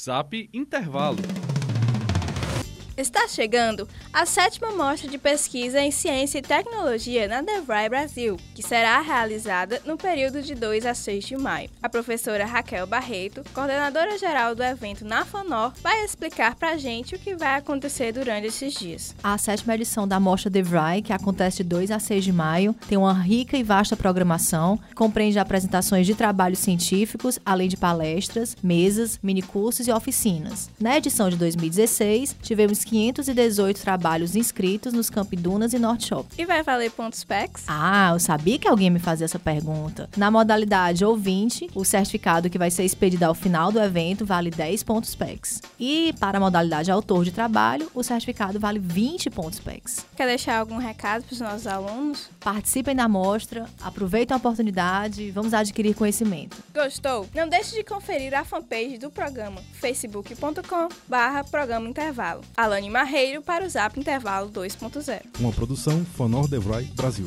Zap Intervalo. Está chegando a sétima mostra de pesquisa em ciência e tecnologia na DeVry Brasil, que será realizada no período de 2 a 6 de maio. A professora Raquel Barreto, coordenadora geral do evento na FANOR, vai explicar para a gente o que vai acontecer durante esses dias. A sétima edição da mostra DeVry, que acontece de 2 a 6 de maio, tem uma rica e vasta programação, compreende apresentações de trabalhos científicos, além de palestras, mesas, minicursos e oficinas. Na edição de 2016, tivemos 518 trabalhos inscritos nos Camp Dunas e Norte Shop. E vai valer pontos PEX? Ah, eu sabia que alguém me fazia essa pergunta. Na modalidade ouvinte, o certificado que vai ser expedido ao final do evento vale 10 pontos PEX. E para a modalidade autor de trabalho, o certificado vale 20 pontos PEX. Quer deixar algum recado para os nossos alunos? Participem da mostra, aproveitem a oportunidade, vamos adquirir conhecimento. Gostou? Não deixe de conferir a fanpage do programa facebook.com/barra programa intervalo. Alane Marreiro para o Zap Intervalo 2.0. Uma produção Fonor Devroy Brasil.